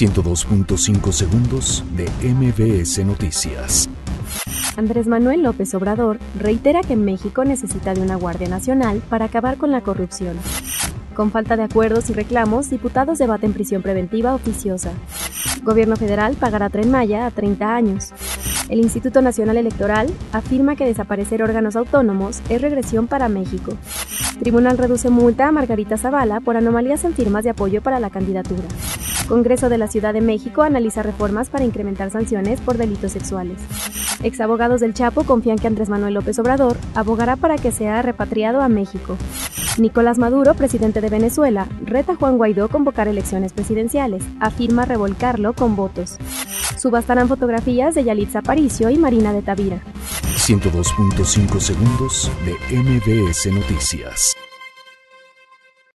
102.5 segundos de MBS Noticias. Andrés Manuel López Obrador reitera que México necesita de una Guardia Nacional para acabar con la corrupción. Con falta de acuerdos y reclamos, diputados debaten prisión preventiva oficiosa. Gobierno federal pagará Tren Maya a 30 años. El Instituto Nacional Electoral afirma que desaparecer órganos autónomos es regresión para México. Tribunal reduce multa a Margarita Zavala por anomalías en firmas de apoyo para la candidatura. Congreso de la Ciudad de México analiza reformas para incrementar sanciones por delitos sexuales. Exabogados del Chapo confían que Andrés Manuel López Obrador abogará para que sea repatriado a México. Nicolás Maduro, presidente de Venezuela, reta a Juan Guaidó convocar elecciones presidenciales, afirma revolcarlo con votos. Subastarán fotografías de Yalitza Aparicio y Marina de Tavira. 102.5 segundos de MBS Noticias.